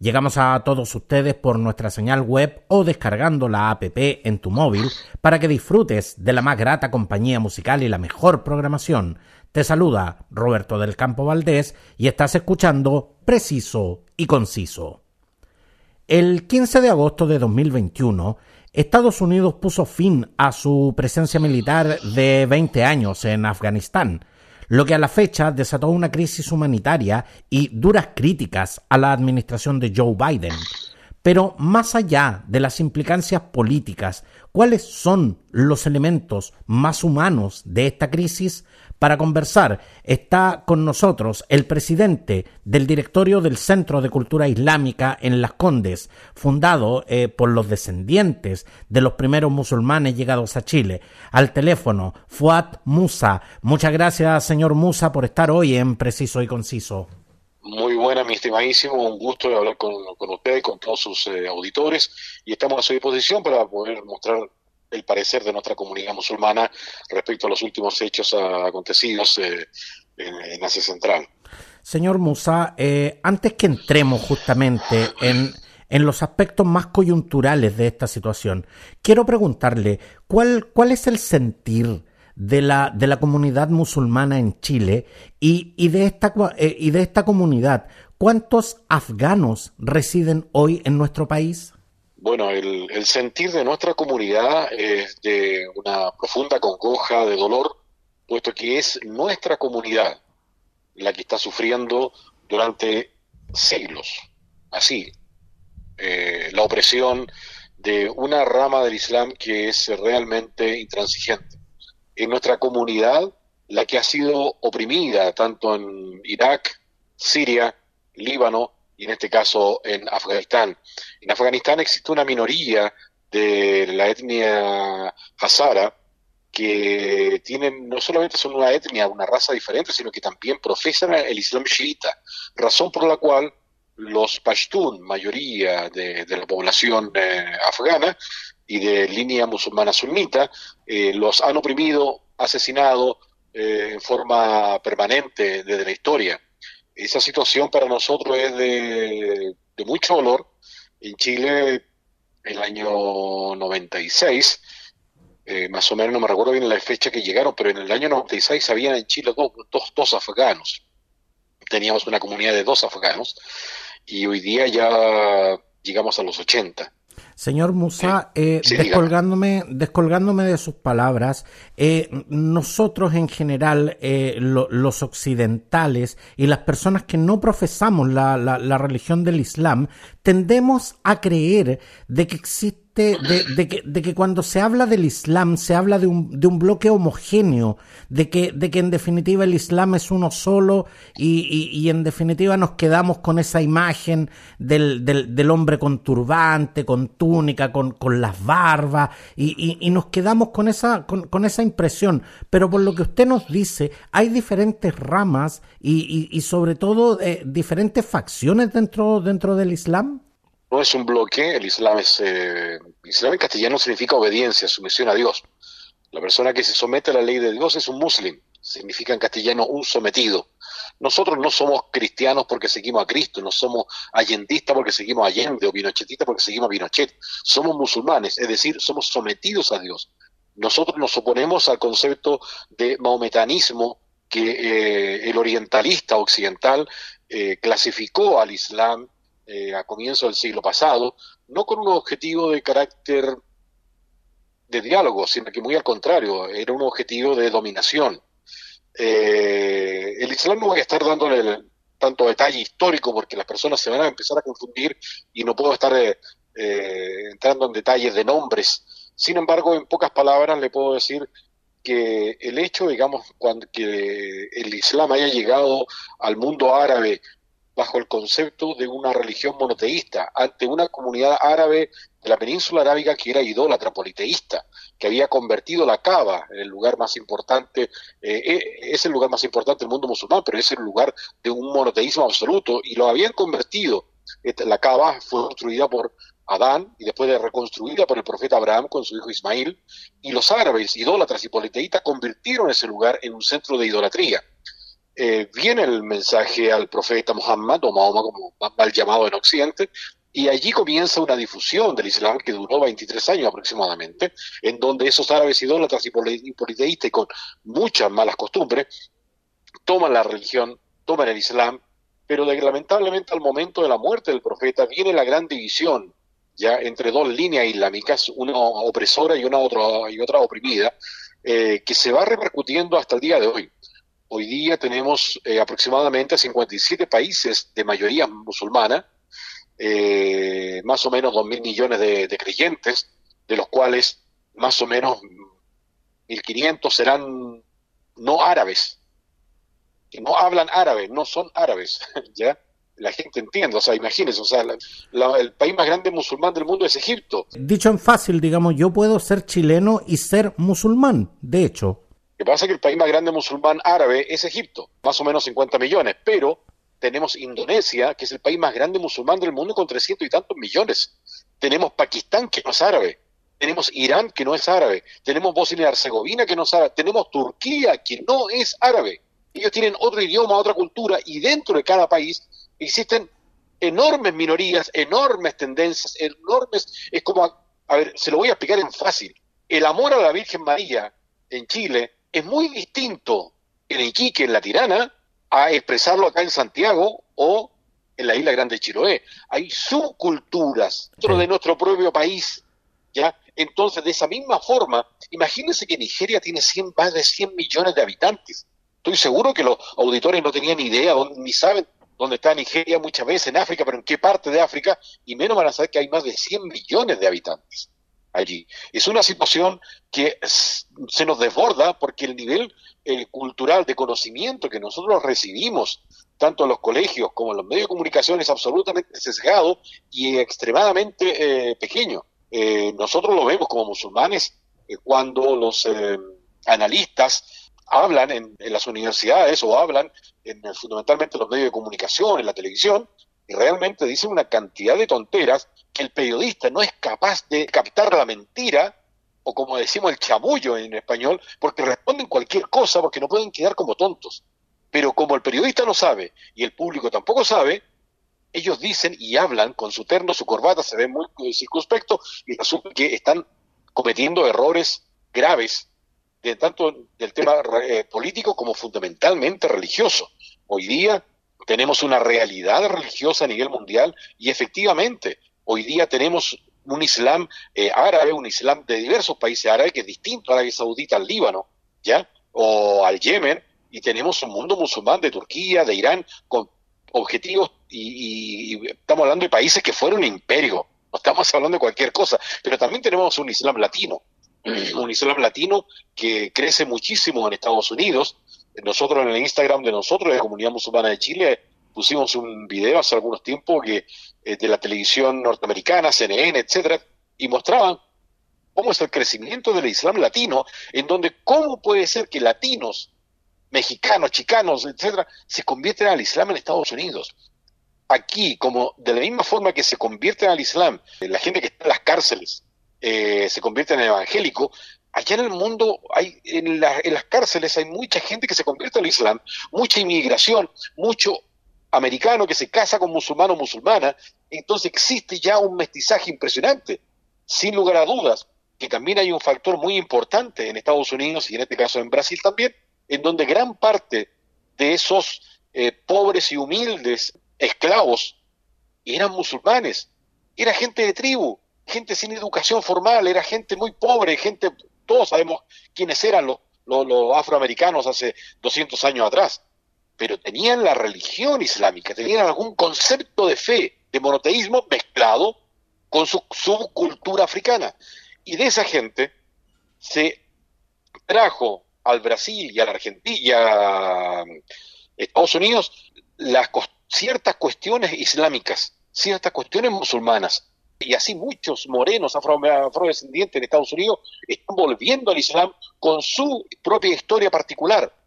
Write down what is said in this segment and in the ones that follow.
Llegamos a todos ustedes por nuestra señal web o descargando la app en tu móvil para que disfrutes de la más grata compañía musical y la mejor programación. Te saluda Roberto del Campo Valdés y estás escuchando Preciso y Conciso. El 15 de agosto de 2021, Estados Unidos puso fin a su presencia militar de 20 años en Afganistán lo que a la fecha desató una crisis humanitaria y duras críticas a la administración de Joe Biden. Pero más allá de las implicancias políticas, ¿cuáles son los elementos más humanos de esta crisis? Para conversar está con nosotros el presidente del directorio del Centro de Cultura Islámica en Las Condes, fundado eh, por los descendientes de los primeros musulmanes llegados a Chile. Al teléfono, Fuat Musa. Muchas gracias, señor Musa, por estar hoy en Preciso y Conciso. Muy buena, mi estimadísimo. Un gusto hablar con, usted y con todos sus eh, auditores. Y estamos a su disposición para poder mostrar el parecer de nuestra comunidad musulmana respecto a los últimos hechos acontecidos eh, en, Asia Central. Señor Musa, eh, antes que entremos justamente en, en, los aspectos más coyunturales de esta situación, quiero preguntarle, ¿cuál, cuál es el sentir de la, de la comunidad musulmana en Chile y, y, de esta, eh, y de esta comunidad? ¿Cuántos afganos residen hoy en nuestro país? Bueno, el, sentir de nuestra comunidad es de una profunda congoja, de dolor, puesto que es nuestra comunidad la que está sufriendo durante siglos, así, eh, la opresión de una rama del Islam que es realmente intransigente. Es nuestra comunidad la que ha sido oprimida tanto en Irak, Siria, Líbano, y en este caso en Afganistán. En Afganistán existe una minoría de la etnia Hazara que tienen, no solamente son una etnia, una raza diferente, sino que también profesan el Islam chiita, razón por la cual los Pashtun, mayoría de, la población eh, afgana y de línea musulmana sunita, eh, los han oprimido, asesinado eh, en forma permanente desde la historia esa situación para nosotros es de, mucho dolor. En Chile, el año 96, eh, más o menos no me recuerdo bien la fecha que llegaron, pero en el año 96 había en Chile dos, dos, dos afganos. Teníamos una comunidad de dos afganos y hoy día ya llegamos a los 80. Señor Musa, eh, descolgándome, descolgándome de sus palabras, eh, nosotros en general, eh, los occidentales y las personas que no profesamos la, la, la religión del Islam, tendemos a creer de que existe de, que, de, que, cuando se habla del Islam se habla de un, de un bloque homogéneo, de que, de que en definitiva el Islam es uno solo y, y, en definitiva nos quedamos con esa imagen del, del, hombre con turbante, con túnica, con, con las barbas y, y, nos quedamos con esa, con, con, esa impresión. Pero por lo que usted nos dice, hay diferentes ramas y, sobre todo eh, diferentes facciones dentro, dentro del Islam no es un bloque, el Islam es, eh, Islam en castellano significa obediencia, sumisión a Dios. La persona que se somete a la ley de Dios es un muslim, significa en castellano un sometido. Nosotros no somos cristianos porque seguimos a Cristo, no somos allendistas porque seguimos a Allende o pinochetistas porque seguimos a Pinochet. Somos musulmanes, es decir, somos sometidos a Dios. Nosotros nos oponemos al concepto de mahometanismo que eh, el orientalista occidental eh, clasificó al Islam eh, a comienzos del siglo pasado, no con un objetivo de carácter de diálogo, sino que muy al contrario, era un objetivo de dominación. Eh, el Islam no voy a estar dándole tanto detalle histórico porque las personas se van a empezar a confundir y no puedo estar eh, entrando en detalles de nombres. Sin embargo, en pocas palabras le puedo decir que el hecho, digamos, cuando, que el Islam haya llegado al mundo árabe bajo el concepto de una religión monoteísta, ante una comunidad árabe de la península arábiga que era idólatra, politeísta, que había convertido la Kaaba en el lugar más importante, eh, eh, es el lugar más importante del mundo musulmán, pero es el lugar de un monoteísmo absoluto, y lo habían convertido. La Kaaba fue construida por Adán y después de reconstruida por el profeta Abraham con su hijo Ismail, y los árabes, idólatras y politeístas, convirtieron ese lugar en un centro de idolatría. Eh, viene el mensaje al profeta Muhammad, o Mahoma como mal llamado en Occidente, y allí comienza una difusión del Islam que duró 23 años aproximadamente, en donde esos árabes idólatras y politeístas y con muchas malas costumbres toman la religión, toman el Islam, pero lamentablemente al momento de la muerte del profeta viene la gran división ya entre dos líneas islámicas, una opresora y una otra, y otra oprimida, eh, que se va repercutiendo hasta el día de hoy. Hoy día tenemos eh, aproximadamente 57 países de mayoría musulmana, eh, más o menos 2.000 millones de, creyentes, de los cuales más o menos 1.500 serán no árabes, que no hablan árabe, no son árabes, ¿ya? La gente entiende, o sea, imagínense, o sea, el país más grande musulmán del mundo es Egipto. Dicho en fácil, digamos, yo puedo ser chileno y ser musulmán, de hecho. Lo que pasa es que el país más grande musulmán árabe es Egipto, más o menos 50 millones, pero tenemos Indonesia, que es el país más grande musulmán del mundo con 300 y tantos millones. Tenemos Pakistán, que no es árabe. Tenemos Irán, que no es árabe. Tenemos Bosnia y Herzegovina, que no es árabe. Tenemos Turquía, que no es árabe. Ellos tienen otro idioma, otra cultura, y dentro de cada país existen enormes minorías, enormes tendencias, enormes... Es como, a, ver, se lo voy a explicar en fácil. El amor a la Virgen María en Chile es muy distinto en Iquique, en La Tirana, a expresarlo acá en Santiago o en la isla Grande de Chiloé. Hay subculturas dentro de nuestro propio país, ¿ya? Entonces, de esa misma forma, imagínense que Nigeria tiene 100, más de 100 millones de habitantes. Estoy seguro que los auditores no tenían ni idea, ni saben dónde está Nigeria muchas veces en África, pero en qué parte de África, y menos van a saber que hay más de 100 millones de habitantes allí. Es una situación que se nos desborda porque el nivel eh, cultural de conocimiento que nosotros recibimos, tanto en los colegios como en los medios de comunicación, es absolutamente sesgado y extremadamente eh, pequeño. Eh, nosotros lo vemos como musulmanes cuando los analistas hablan en, las universidades o hablan en, fundamentalmente en los medios de comunicación, en la televisión, y realmente dicen una cantidad de tonteras que el periodista no es capaz de captar la mentira, o como decimos el chamullo en español, porque responden cualquier cosa porque no pueden quedar como tontos. Pero como el periodista no sabe y el público tampoco sabe, ellos dicen y hablan con su terno, su corbata, se ve muy circunspecto y resulta que están cometiendo errores graves, de tanto del tema eh, político como fundamentalmente religioso. Hoy día tenemos una realidad religiosa a nivel mundial y efectivamente hoy día tenemos un Islam eh, árabe, un Islam de diversos países árabes que es distinto a Arabia Saudita, al Líbano, ¿ya? O al Yemen, y tenemos un mundo musulmán de Turquía, de Irán, con objetivos, y, estamos hablando de países que fueron imperio, no estamos hablando de cualquier cosa, pero también tenemos un Islam latino, un Islam latino que crece muchísimo en Estados Unidos. Nosotros en el Instagram de nosotros, de Comunidad Musulmana de Chile, pusimos un video hace algunos tiempos que eh, de la televisión norteamericana, CNN, etcétera, y mostraban cómo es el crecimiento del Islam latino, en donde cómo puede ser que latinos, mexicanos, chicanos, etcétera, se convierten al Islam en Estados Unidos. Aquí, como de la misma forma que se convierten al Islam, eh, la gente que está en las cárceles eh, se convierte en evangélico, allá en el mundo, hay, en, en las cárceles hay mucha gente que se convierte al Islam, mucha inmigración, mucho americano que se casa con musulmano o musulmana, entonces existe ya un mestizaje impresionante. Sin lugar a dudas, que también hay un factor muy importante en Estados Unidos y en este caso en Brasil también, en donde gran parte de esos eh, pobres y humildes esclavos eran musulmanes, era gente de tribu, gente sin educación formal, era gente muy pobre, gente, todos sabemos quiénes eran los, los afroamericanos hace 200 años atrás pero tenían la religión islámica, tenían algún concepto de fe, de monoteísmo mezclado con su subcultura africana. Y de esa gente se trajo al Brasil y a la Argentina y a Estados Unidos las, ciertas cuestiones islámicas, ciertas cuestiones musulmanas. Y así muchos morenos afro afrodescendientes en Estados Unidos están volviendo al Islam con su propia historia particular.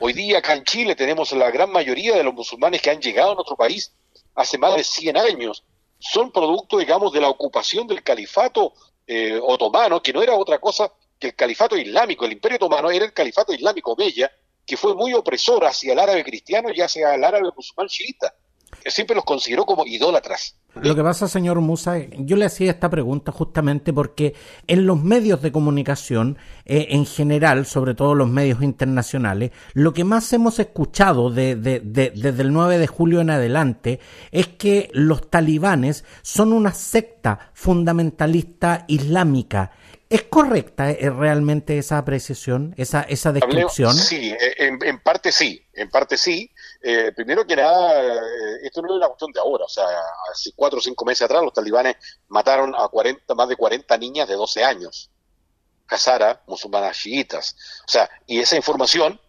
Hoy día acá en Chile tenemos la gran mayoría de los musulmanes que han llegado a nuestro país hace más de 100 años. Son producto, digamos, de la ocupación del califato eh, otomano, que no era otra cosa que el califato islámico. El imperio otomano era el califato islámico Bella, que fue muy opresor hacia el árabe cristiano y hacia el árabe musulmán chiita. Siempre los consideró como idólatras. Lo que pasa, señor Musa, yo le hacía esta pregunta justamente porque en los medios de comunicación, eh, en general, sobre todo los medios internacionales, lo que más hemos escuchado desde el 9 de julio en adelante es que los talibanes son una secta fundamentalista islámica ¿Es correcta eh, realmente esa apreciación, esa, esa descripción? sí, eh, en, parte sí, en parte sí. Eh, primero que nada, esto no es una cuestión de ahora, o sea, hace cuatro o cinco meses atrás los talibanes mataron a 40, más de 40 niñas de 12 años, Hazara, musulmanas chiitas. O sea, y esa información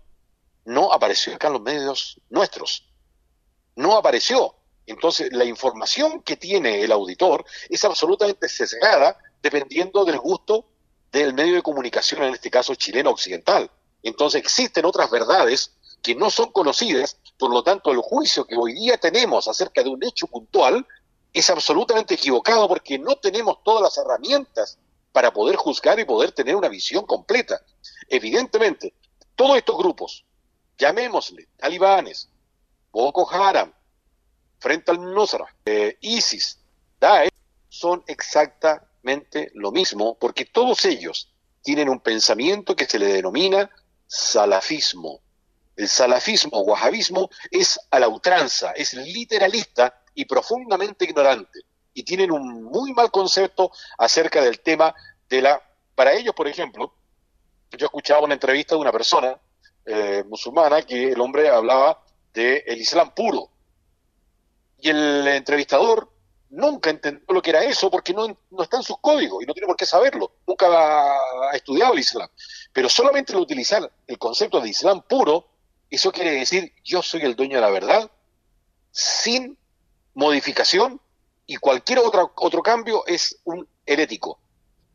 no apareció acá en los medios nuestros, no apareció. Entonces, la información que tiene el auditor es absolutamente sesgada dependiendo del gusto del medio de comunicación, en este caso chileno occidental. Entonces existen otras verdades que no son conocidas, por lo tanto el juicio que hoy día tenemos acerca de un hecho puntual es absolutamente equivocado porque no tenemos todas las herramientas para poder juzgar y poder tener una visión completa. Evidentemente, todos estos grupos, llamémosle talibanes, Boko Haram, frente al Nusra, eh, ISIS, Daesh, son lo mismo, porque todos ellos tienen un pensamiento que se le denomina salafismo. El salafismo o wahabismo es a la ultranza, es literalista y profundamente ignorante. Y tienen un muy mal concepto acerca del tema de la... Para ellos, por ejemplo, yo escuchaba una entrevista de una persona eh, musulmana que el hombre hablaba del el Islam puro. Y el entrevistador nunca entendió lo que era eso porque no, no, está en sus códigos y no tiene por qué saberlo. Nunca ha estudiado el Islam. Pero solamente al utilizar el concepto de Islam puro, eso quiere decir yo soy el dueño de la verdad, sin modificación y cualquier otro, otro cambio es un herético.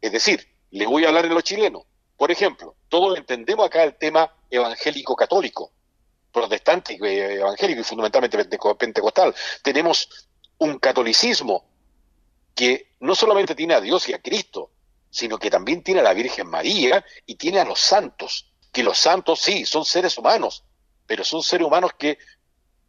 Es decir, le voy a hablar en lo chileno. Por ejemplo, todos entendemos acá el tema evangélico católico, protestante, eh, evangélico y fundamentalmente pentecostal. Tenemos un catolicismo que no solamente tiene a Dios y a Cristo, sino que también tiene a la Virgen María y tiene a los santos, que los santos sí, son seres humanos, pero son seres humanos que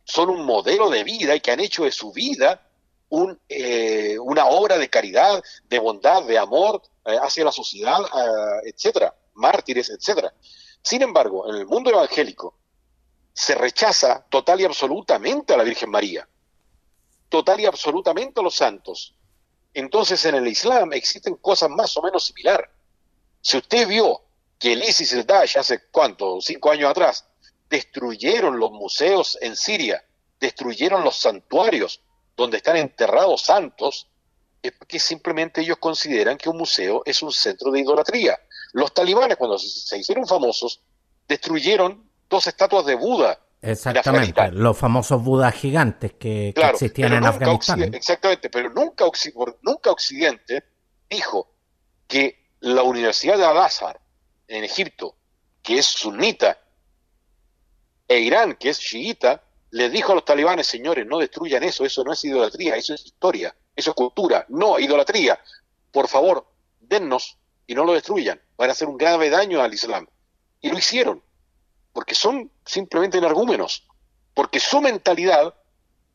son un modelo de vida y que han hecho de su vida un, eh, una obra de caridad, de bondad, de amor eh, hacia la sociedad, eh, etcétera, mártires, etcétera. Sin embargo, en el mundo evangélico se rechaza total y absolutamente a la Virgen María total y absolutamente los santos. Entonces en el Islam existen cosas más o menos similares. Si usted vio que el ISIS el Daesh hace cuánto, cinco años atrás, destruyeron los museos en Siria, destruyeron los santuarios donde están enterrados santos, es porque simplemente ellos consideran que un museo es un centro de idolatría. Los talibanes, cuando se hicieron famosos, destruyeron dos estatuas de Buda Exactamente, los famosos Budas gigantes que, existían en Afganistán. Exactamente, pero nunca, nunca Occidente dijo que la Universidad de Al-Azhar en Egipto, que es sunita, e Irán, que es chiita, le dijo a los talibanes, señores, no destruyan eso, eso no es idolatría, eso es historia, eso es cultura, no idolatría. Por favor, dennos y no lo destruyan, van a hacer un grave daño al Islam. Y lo hicieron porque son simplemente energúmenos, porque su mentalidad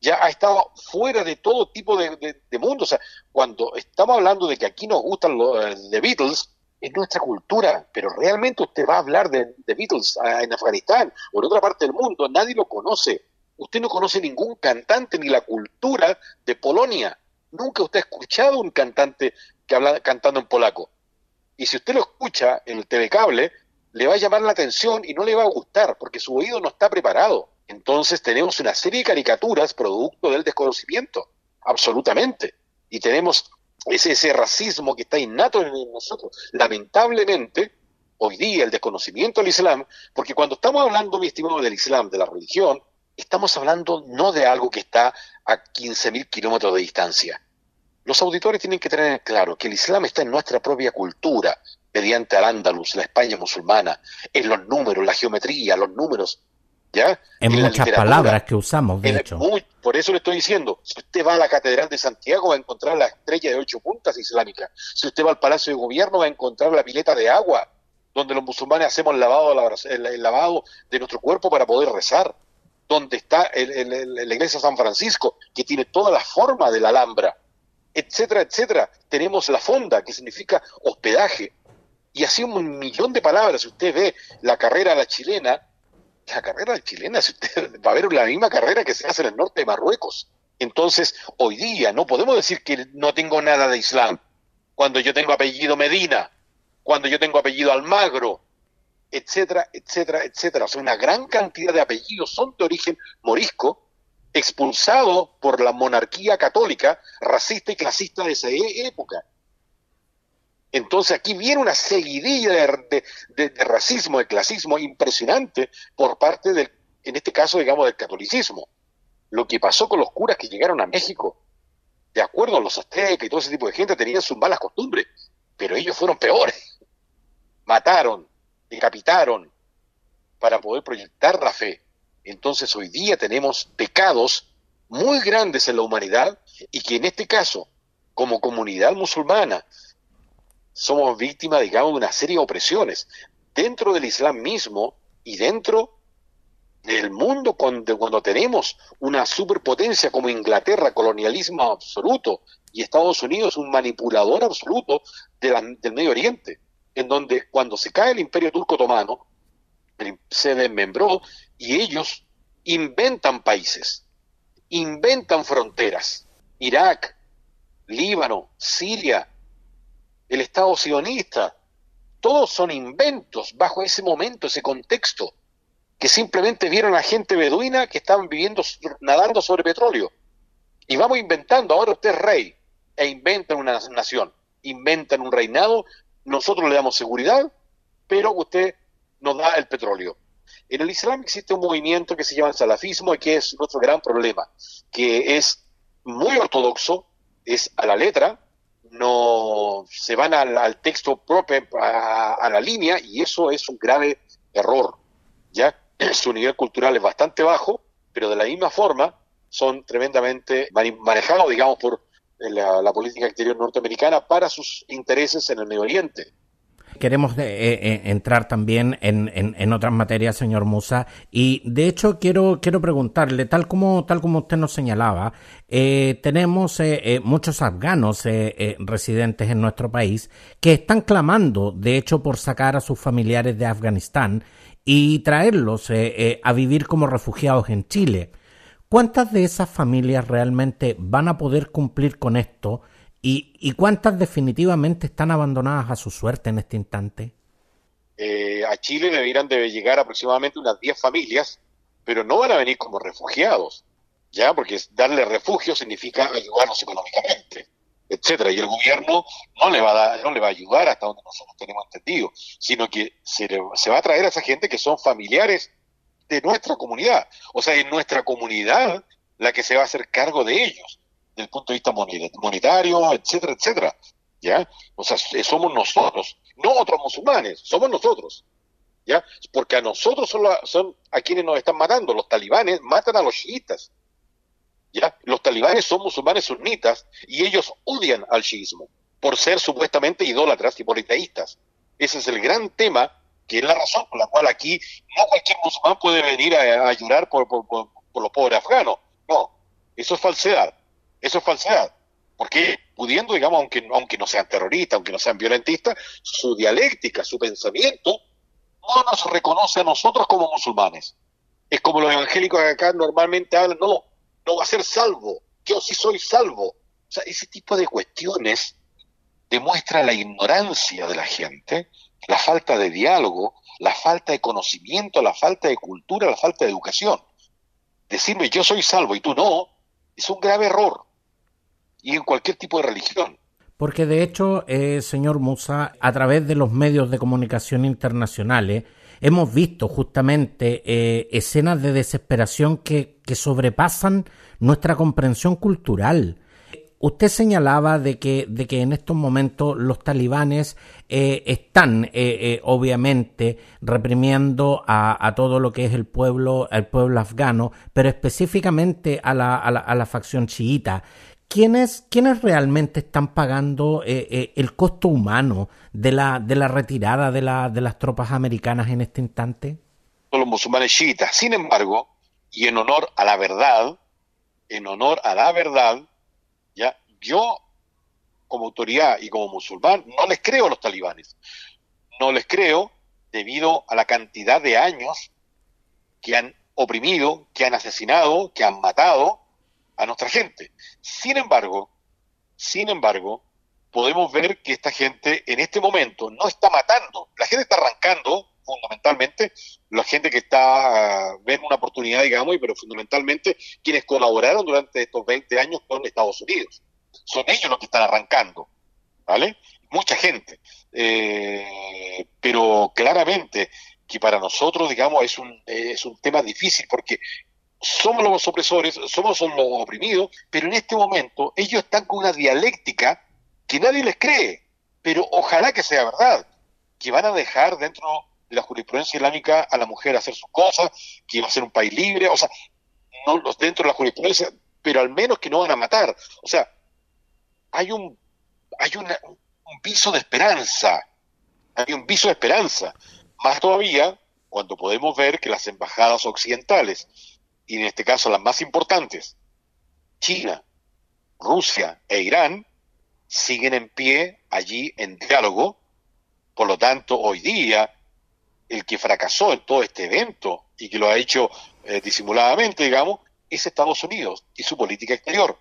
ya ha estado fuera de todo tipo de, mundo. O sea, cuando estamos hablando de que aquí nos gustan los The Beatles, es nuestra cultura, pero realmente usted va a hablar de, Beatles ah, en Afganistán o en otra parte del mundo, nadie lo conoce. Usted no conoce ningún cantante ni la cultura de Polonia. Nunca usted ha escuchado un cantante que habla cantando en polaco. Y si usted lo escucha en el TV cable, le va a llamar la atención y no le va a gustar porque su oído no está preparado. Entonces tenemos una serie de caricaturas producto del desconocimiento, absolutamente. Y tenemos ese, racismo que está innato en nosotros. Lamentablemente, hoy día el desconocimiento del Islam, porque cuando estamos hablando, mi estimado, del Islam, de la religión, estamos hablando no de algo que está a 15.000 kilómetros de distancia. Los auditores tienen que tener claro que el Islam está en nuestra propia cultura, mediante al-Ándalus, la España musulmana, en los números, la geometría, los números, ¿ya? En, muchas palabras que usamos, de hecho. por eso le estoy diciendo, si usted va a la Catedral de Santiago va a encontrar la estrella de ocho puntas islámica. Si usted va al Palacio de Gobierno va a encontrar la pileta de agua, donde los musulmanes hacemos el lavado, el lavado de nuestro cuerpo para poder rezar. Donde está la iglesia de San Francisco, que tiene toda la forma de la Alhambra etcétera, etcétera. Tenemos la fonda, que significa hospedaje. Y así un millón de palabras. Si usted ve la carrera la chilena, la carrera chilena, si usted va a ver la misma carrera que se hace en el norte de Marruecos. Entonces, hoy día no podemos decir que no tengo nada de Islam. Cuando yo tengo apellido Medina, cuando yo tengo apellido Almagro, etcétera, etcétera, etcétera. O sea, una gran cantidad de apellidos son de origen morisco expulsado por la monarquía católica, racista y clasista de esa e-, época. Entonces aquí viene una seguidilla de, racismo, de clasismo impresionante por parte del, en este caso, digamos, del catolicismo. Lo que pasó con los curas que llegaron a México, de acuerdo a los aztecas y todo ese tipo de gente, tenían sus malas costumbres, pero ellos fueron peores. Mataron, decapitaron, para poder proyectar la fe. Entonces hoy día tenemos pecados muy grandes en la humanidad y que en este caso, como comunidad musulmana, somos víctimas, digamos, de una serie de opresiones dentro del Islam mismo y dentro del mundo cuando, cuando tenemos una superpotencia como Inglaterra, colonialismo absoluto, y Estados Unidos un manipulador absoluto del Medio Oriente, en donde cuando se cae el imperio turco otomano, se desmembró y ellos inventan países, inventan fronteras. Irak, Líbano, Siria, el Estado sionista, todos son inventos bajo ese momento, ese contexto, que simplemente vieron a gente beduina que estaban viviendo, nadando sobre petróleo. Y vamos inventando, ahora usted es rey, e inventan una nación, inventan un reinado, nosotros le damos seguridad, pero usted nos da el petróleo. En el Islam existe un movimiento que se llama el salafismo y que es nuestro gran problema, que es muy ortodoxo, es a la letra, no se van al, texto propio, a, la línea, y eso es un grave error. Ya su nivel cultural es bastante bajo, pero de la misma forma son tremendamente manejados, digamos, por la política exterior norteamericana para sus intereses en el Medio Oriente. Queremos eh, eh, entrar también en, en, otras materias, señor Musa, y de hecho quiero, quiero preguntarle, tal como, tal como usted nos señalaba, eh, tenemos muchos afganos residentes en nuestro país que están clamando, de hecho, por sacar a sus familiares de Afganistán y traerlos a vivir como refugiados en Chile. ¿Cuántas de esas familias realmente van a poder cumplir con esto? ¿Y, cuántas definitivamente están abandonadas a su suerte en este instante? Eh, a Chile deberían de llegar aproximadamente unas 10 familias, pero no van a venir como refugiados, ¿ya? Porque darle refugio significa ayudarlos económicamente, etcétera, y el gobierno no le va a dar, no le va a ayudar hasta donde nosotros tenemos entendido, sino que se, se va a traer a esa gente que son familiares de nuestra comunidad, o sea, es nuestra comunidad la que se va a hacer cargo de ellos desde el punto de vista monetario, etcétera, etcétera. ¿Ya? O sea, somos nosotros, no otros musulmanes, somos nosotros. ¿Ya? Porque a nosotros son, son a quienes nos están matando. Los talibanes matan a los chiitas. ¿Ya? Los talibanes son musulmanes sunnitas y ellos odian al chiismo por ser supuestamente idólatras y politeístas. Ese es el gran tema, que es la razón por la cual aquí no cualquier musulmán puede venir a, llorar por, por, por los pobres afganos. No, eso es falsedad. Eso es falsedad. Porque pudiendo, digamos, aunque, aunque no sean terroristas, aunque no sean violentistas, su dialéctica, su pensamiento, no nos reconoce a nosotros como musulmanes. Es como los evangélicos acá normalmente hablan, no, no va a ser salvo, yo sí soy salvo. O sea, ese tipo de cuestiones demuestra la ignorancia de la gente, la falta de diálogo, la falta de conocimiento, la falta de cultura, la falta de educación. Decirme yo soy salvo y tú no, es un grave error y en cualquier tipo de religión. Porque de hecho, eh, señor Musa, a través de los medios de comunicación internacionales, hemos visto justamente eh, escenas de desesperación que, que sobrepasan nuestra comprensión cultural. Usted señalaba de que, de que en estos momentos los talibanes eh, están, eh, eh, obviamente, reprimiendo a, todo lo que es el pueblo, el pueblo afgano, pero específicamente a la, a la, a la facción chiita. ¿Quiénes, ¿Quiénes realmente están pagando el costo humano de la, de la retirada de, la, de las tropas americanas en este instante? Los musulmanes chiitas. Sin embargo, y en honor a la verdad, en honor a la verdad. Yo, como autoridad y como musulmán, no les creo a los talibanes. No les creo debido a la cantidad de años que han oprimido, que han asesinado, que han matado a nuestra gente. Sin embargo, sin embargo, podemos ver que esta gente en este momento no está matando. La gente está arrancando, fundamentalmente, la gente que está, uh, ven una oportunidad, digamos, pero fundamentalmente quienes colaboraron durante estos 20 años con Estados Unidos son ellos los que están arrancando, ¿vale? Mucha gente. Eh, pero claramente que para nosotros, digamos, es un, es un tema difícil porque somos los opresores, somos los oprimidos, pero en este momento ellos están con una dialéctica que nadie les cree, pero ojalá que sea verdad, que van a dejar dentro de la jurisprudencia islámica a la mujer hacer sus cosas, que va a ser un país libre, o sea, no dentro de la jurisprudencia, pero al menos que no van a matar. O sea, hay un, hay un viso de esperanza, hay un viso de esperanza. Más todavía cuando podemos ver que las embajadas occidentales, y en este caso las más importantes, China, Rusia e Irán, siguen en pie allí en diálogo. Por lo tanto, hoy día, el que fracasó en todo este evento y que lo ha hecho eh, disimuladamente, digamos, es Estados Unidos y su política exterior.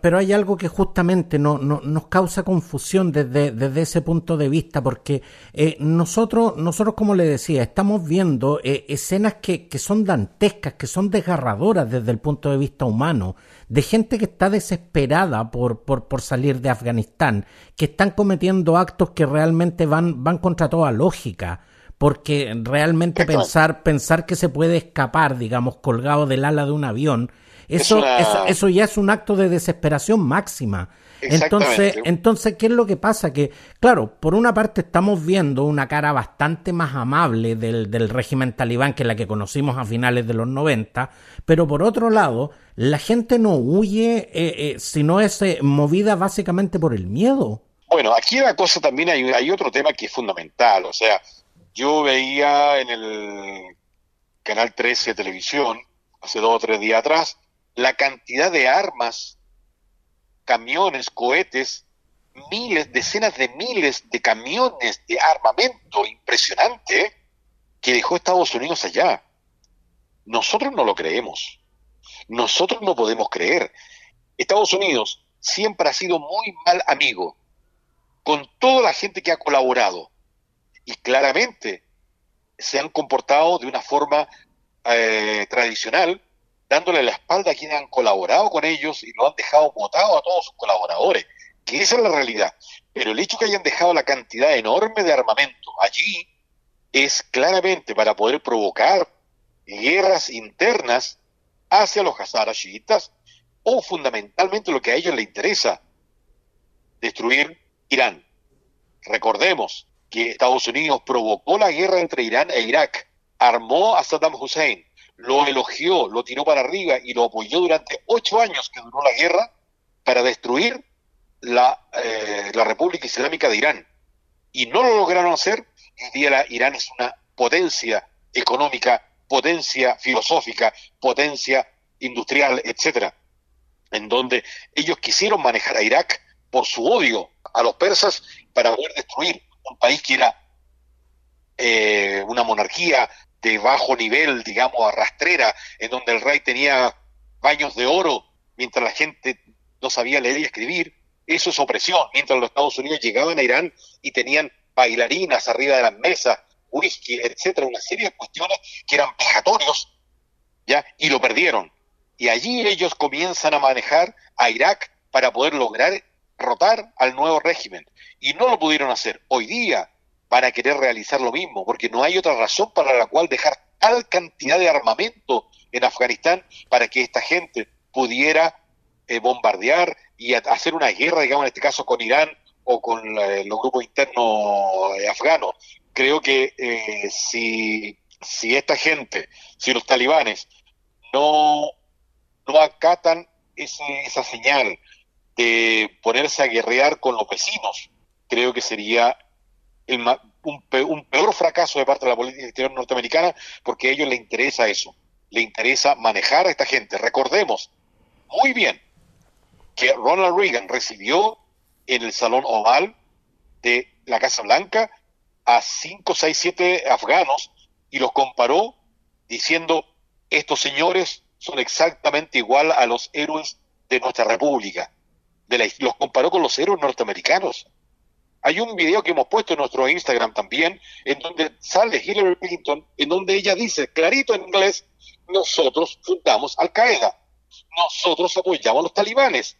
Pero hay algo que justamente no, nos causa confusión desde, desde, ese punto de vista, porque eh, nosotros, nosotros, como le decía, estamos viendo eh, escenas que, que, son dantescas, que son desgarradoras desde el punto de vista humano, de gente que está desesperada por, por, por salir de Afganistán, que están cometiendo actos que realmente van, van contra toda lógica porque realmente pensar, pensar que se puede escapar, digamos, colgado del ala de un avión, eso, eso, ya es un acto de desesperación máxima. Entonces, entonces, ¿qué es lo que pasa? Que, claro, por una parte estamos viendo una cara bastante más amable del, del régimen talibán que la que conocimos a finales de los 90, pero por otro lado, la gente no huye, eh, eh, sino es eh, movida básicamente por el miedo. Bueno, aquí la cosa también hay, hay otro tema que es fundamental, o sea, yo veía en el canal 13 de televisión, hace dos o tres días atrás, la cantidad de armas, camiones, cohetes, miles, decenas de miles de camiones de armamento impresionante que dejó Estados Unidos allá. Nosotros no lo creemos. Nosotros no podemos creer. Estados Unidos siempre ha sido muy mal amigo con toda la gente que ha colaborado y claramente se han comportado de una forma eh, tradicional dándole la espalda a quienes han colaborado con ellos y lo han dejado votado a todos sus colaboradores, que esa es la realidad. Pero el hecho que hayan dejado la cantidad enorme de armamento allí es claramente para poder provocar guerras internas hacia los hazaras chiitas o fundamentalmente lo que a ellos les interesa, destruir Irán. Recordemos que Estados Unidos provocó la guerra entre Irán e Irak, armó a Saddam Hussein, lo elogió, lo tiró para arriba y lo apoyó durante ocho años que duró la guerra para destruir la, eh, la República Islámica de Irán. Y no lo lograron hacer. Hoy día Irán es una potencia económica, potencia filosófica, potencia industrial, etcétera, en donde ellos quisieron manejar a Irak por su odio a los persas para poder destruir un país que era eh, una monarquía de bajo nivel, digamos, arrastrera, en donde el rey tenía baños de oro mientras la gente no sabía leer y escribir. Eso es opresión. Mientras los Estados Unidos llegaban a Irán y tenían bailarinas arriba de las mesas, whisky, etcétera, una serie de cuestiones que eran vejatorios, ¿ya? Y lo perdieron. Y allí ellos comienzan a manejar a Irak para poder lograr rotar al nuevo régimen. Y no lo pudieron hacer. Hoy día, van a querer realizar lo mismo, porque no hay otra razón para la cual dejar tal cantidad de armamento en Afganistán para que esta gente pudiera eh, bombardear y hacer una guerra, digamos, en este caso con Irán o con eh, los grupos internos eh, afganos. Creo que si, si esta gente, si los talibanes no, no acatan esa señal de ponerse a guerrear con los vecinos, creo que sería un, un, peor fracaso de parte de la política exterior norteamericana porque a ellos les interesa eso, le interesa manejar a esta gente. Recordemos muy bien que Ronald Reagan recibió en el Salón Oval de la Casa Blanca a 5, 6, 7 afganos y los comparó diciendo, estos señores son exactamente igual a los héroes de nuestra república. De los comparó con los héroes norteamericanos. Hay un video que hemos puesto en nuestro Instagram también, en donde sale Hillary Clinton, en donde ella dice clarito en inglés, nosotros fundamos Al Qaeda, nosotros apoyamos a los talibanes.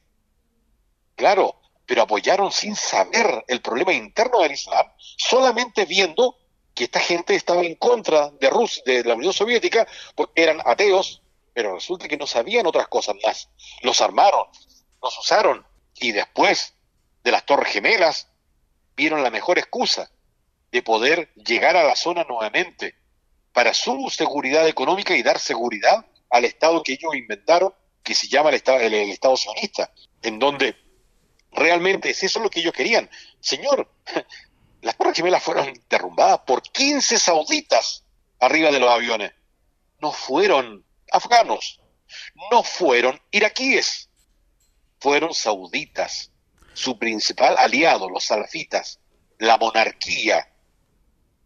Claro, pero apoyaron sin saber el problema interno del Islam, solamente viendo que esta gente estaba en contra de Rusia, de la Unión Soviética, porque eran ateos, pero resulta que no sabían otras cosas más. Los armaron, los usaron, y después de las Torres Gemelas, vieron la mejor excusa de poder llegar a la zona nuevamente para su seguridad económica y dar seguridad al Estado que ellos inventaron, que se llama el Estado, el, Estado sionista, en donde realmente es eso lo que ellos querían. Señor, las Torres Gemelas fueron derrumbadas por 15 sauditas arriba de los aviones. No fueron afganos, no fueron iraquíes, fueron sauditas su principal aliado, los salafitas, la monarquía.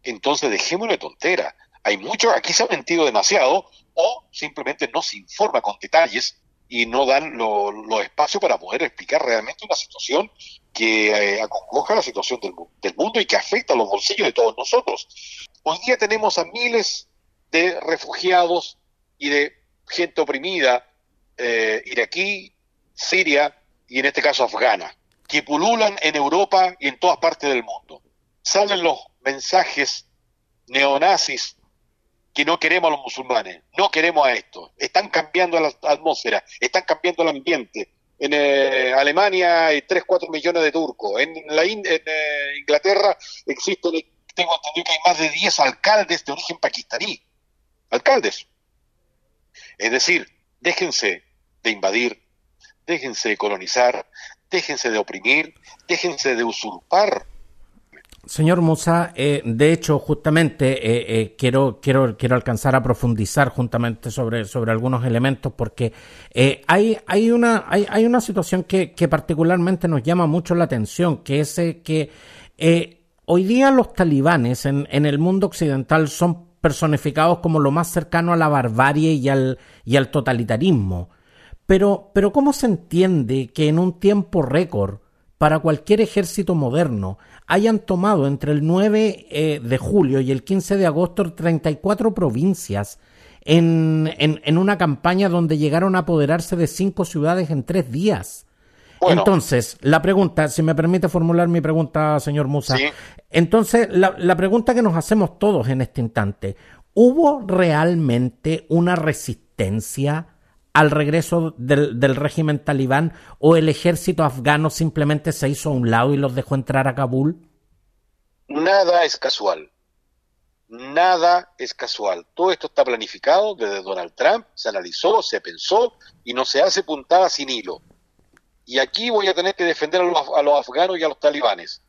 Entonces dejémosle tontera. Hay mucho, aquí se ha mentido demasiado o simplemente no se informa con detalles y no dan los espacios para poder explicar realmente una situación que eh, acongoja la situación del, del, mundo y que afecta a los bolsillos de todos nosotros. Hoy día tenemos a miles de refugiados y de gente oprimida, eh, iraquí, Siria y en este caso afgana que pululan en Europa y en todas partes del mundo. Salen los mensajes neonazis que no queremos a los musulmanes, no queremos a esto. Están cambiando la atmósfera, están cambiando el ambiente. En eh, Alemania hay 3, 4 millones de turcos. En, la eh, Inglaterra existen, tengo entendido que hay más de 10 alcaldes de origen pakistaní. Alcaldes. Es decir, déjense de invadir, déjense de colonizar, déjense de oprimir, déjense de usurpar. Señor Musa, eh, de hecho, justamente eh, eh, quiero, quiero, quiero alcanzar a profundizar juntamente sobre, sobre algunos elementos porque hay, hay, una, hay, hay una situación que, que, particularmente nos llama mucho la atención, que es que hoy día los talibanes en, en el mundo occidental son personificados como lo más cercano a la barbarie y al, y al totalitarismo. Pero, pero ¿cómo se entiende que en un tiempo récord para cualquier ejército moderno hayan tomado entre el 9 eh, de julio y el 15 de agosto 34 provincias en, en, una campaña donde llegaron a apoderarse de cinco ciudades en tres días? Entonces, la pregunta, si me permite formular mi pregunta, señor Musa. Entonces, la, la pregunta que nos hacemos todos en este instante, ¿hubo realmente una resistencia al regreso del, régimen talibán o el ejército afgano simplemente se hizo a un lado y los dejó entrar a Kabul? Nada es casual. Nada es casual. Todo esto está planificado desde Donald Trump, se analizó, se pensó y no se hace puntada sin hilo. Y aquí voy a tener que defender a los, a los afganos y a los talibanes.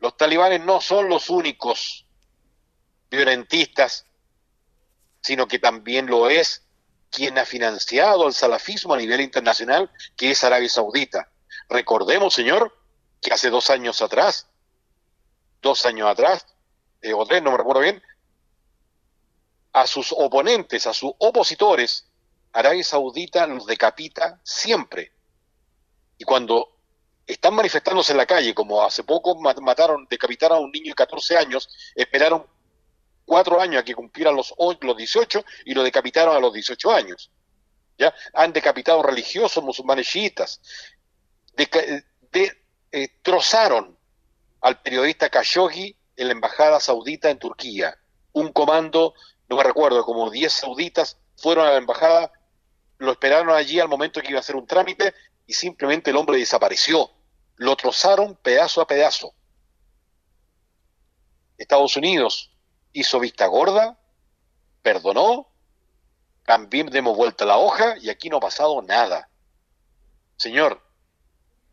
Los talibanes no son los únicos violentistas, sino que también lo es quien ha financiado al salafismo a nivel internacional, que es Arabia Saudita. Recordemos, señor, que hace dos años atrás, dos años atrás, eh, o tres, no me recuerdo bien, a sus oponentes, a sus opositores, Arabia Saudita los decapita siempre. Y cuando están manifestándose en la calle, como hace poco mataron, decapitaron a un niño de 14 años, esperaron cuatro años a que cumpliera los, los 18 y lo decapitaron a los 18 años. ¿ya? Han decapitado religiosos musulmanes chiitas. De, eh, trozaron al periodista Khashoggi en la embajada saudita en Turquía. Un comando, no me recuerdo, como 10 sauditas fueron a la embajada, lo esperaron allí al momento que iba a hacer un trámite y simplemente el hombre desapareció. Lo trozaron pedazo a pedazo. Estados Unidos hizo vista gorda, perdonó, también demos vuelta la hoja y aquí no ha pasado nada. Señor,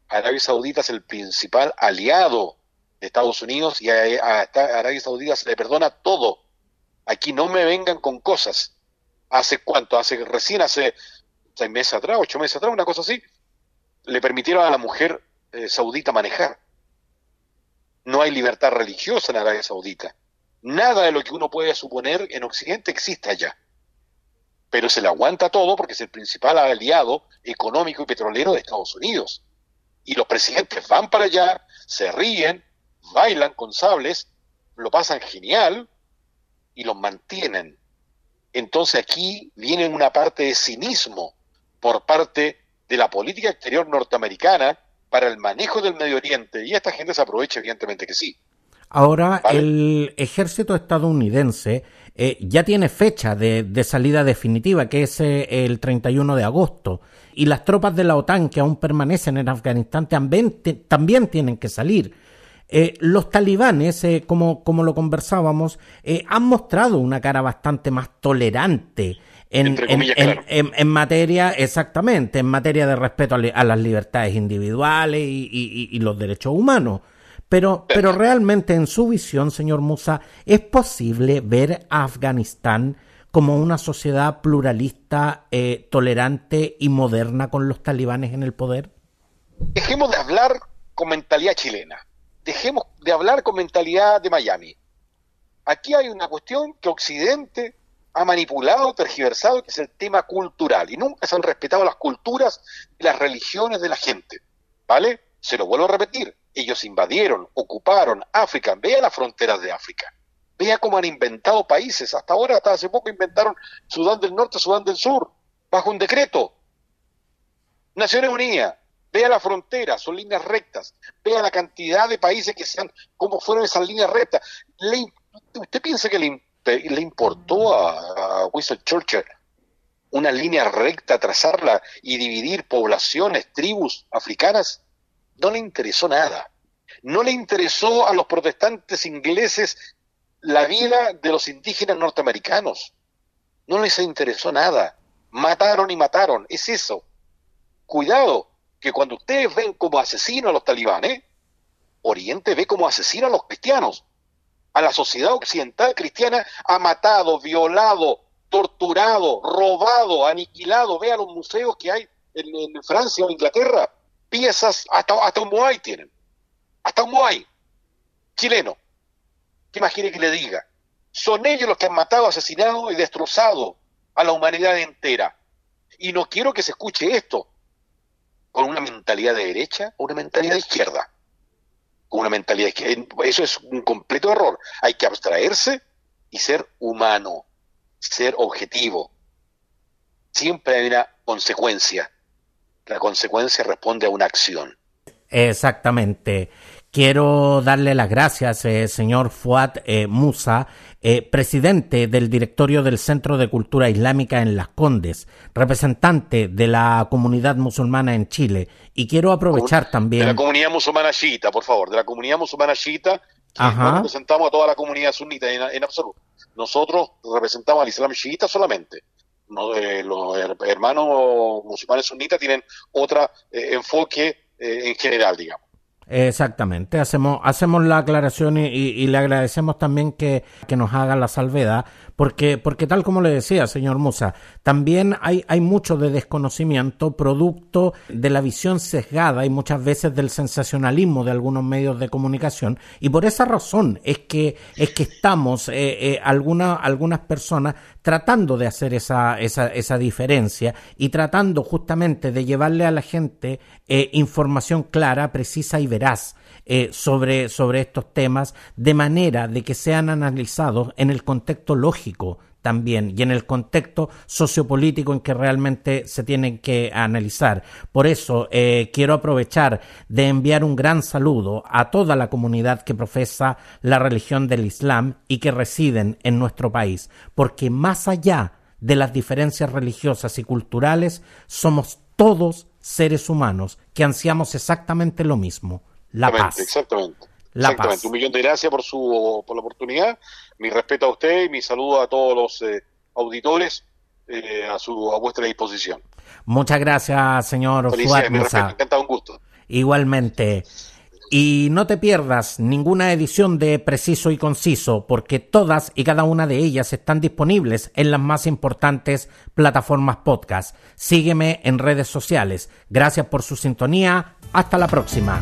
Arabia Saudita es el principal aliado de Estados Unidos y a, Arabia Saudita se le perdona todo. Aquí no me vengan con cosas. ¿Hace cuánto? Hace recién, hace seis meses atrás, ocho meses atrás, una cosa así, le permitieron a la mujer eh, saudita manejar. No hay libertad religiosa en Arabia Saudita. Nada de lo que uno puede suponer en Occidente existe allá. Pero se le aguanta todo porque es el principal aliado económico y petrolero de Estados Unidos. Y los presidentes van para allá, se ríen, bailan con sables, lo pasan genial y los mantienen. Entonces aquí viene una parte de cinismo por parte de la política exterior norteamericana para el manejo del Medio Oriente y esta gente se aprovecha evidentemente que sí. Ahora el ejército estadounidense eh, ya tiene fecha de, salida definitiva, que es eh, el 31 de agosto, y las tropas de la OTAN que aún permanecen en Afganistán también, también tienen que salir. Eh, los talibanes, como, como lo conversábamos, han mostrado una cara bastante más tolerante en, en, materia, exactamente, en materia de respeto a, las libertades individuales y, los derechos humanos. Pero, pero realmente en su visión, señor Musa, ¿es posible ver a Afganistán como una sociedad pluralista, eh, tolerante y moderna con los talibanes en el poder? Dejemos de hablar con mentalidad chilena. Dejemos de hablar con mentalidad de Miami. Aquí hay una cuestión que Occidente ha manipulado, tergiversado, que es el tema cultural. Y nunca se han respetado las culturas y las religiones de la gente. ¿Vale? Se lo vuelvo a repetir. Ellos invadieron, ocuparon África. Vea las fronteras de África. Vea cómo han inventado países. Hasta ahora, hasta hace poco inventaron Sudán del Norte, Sudán del Sur, bajo un decreto. Naciones Unidas, vea la frontera, son líneas rectas. Vea la cantidad de países que sean, cómo fueron esas líneas rectas. ¿Usted piensa que le le importó a, a Churchill una línea recta, trazarla y dividir poblaciones, tribus africanas? No le interesó nada. No le interesó a los protestantes ingleses la vida de los indígenas norteamericanos. No les interesó nada. Mataron y mataron. Es eso. Cuidado, que cuando ustedes ven como asesinos a los talibanes, Oriente ve como asesino a los cristianos a la sociedad occidental cristiana ha matado, violado, torturado, robado, aniquilado. Vea los museos que hay en, Francia o Inglaterra. Piezas, hasta, hasta un Moai tienen. Hasta un Moai. Chileno. ¿Qué quiere que le diga? Son ellos los que han matado, asesinado y destrozado a la humanidad entera. Y no quiero que se escuche esto con una mentalidad de derecha o una mentalidad de izquierda con una mentalidad que eso es un completo error. Hay que abstraerse y ser humano, ser objetivo. Siempre hay una consecuencia. La consecuencia responde a una acción. Exactamente. Quiero darle las gracias, eh, señor Fuad eh, Musa, eh, presidente del directorio del Centro de Cultura Islámica en Las Condes, representante de la comunidad musulmana en Chile. Y quiero aprovechar también. De la comunidad musulmana chiita, por favor, de la comunidad musulmana chiita, representamos a toda la comunidad sunita en, absoluto. Nosotros representamos al Islam chiita solamente. Los hermanos musulmanes sunitas tienen otro enfoque en general, digamos. Exactamente, hacemos, hacemos la aclaración y, le agradecemos también que, que, nos haga la salvedad, porque, porque tal como le decía, señor Musa, también hay, hay mucho de desconocimiento producto de la visión sesgada y muchas veces del sensacionalismo de algunos medios de comunicación, y por esa razón es que, es que estamos, eh, eh, algunas personas, tratando de hacer esa, esa, esa diferencia y tratando justamente de llevarle a la gente eh, información clara, precisa y veraz eh, sobre, sobre estos temas, de manera de que sean analizados en el contexto lógico también y en el contexto sociopolítico en que realmente se tienen que analizar. Por eso eh, quiero aprovechar de enviar un gran saludo a toda la comunidad que profesa la religión del Islam y que residen en nuestro país, porque más allá de las diferencias religiosas y culturales, somos todos seres humanos que ansiamos exactamente lo mismo, la paz. Exactamente. exactamente. Un millón de gracias por, su, por la oportunidad. Mi respeto a usted y mi saludo a todos los eh, auditores eh, a, su, a vuestra disposición. Muchas gracias, señor Fuad Musa. Encantado, un gusto. Igualmente. Y no te pierdas ninguna edición de Preciso y Conciso, porque todas y cada una de ellas están disponibles en las más importantes plataformas podcast. Sígueme en redes sociales. Gracias por su sintonía. Hasta la próxima.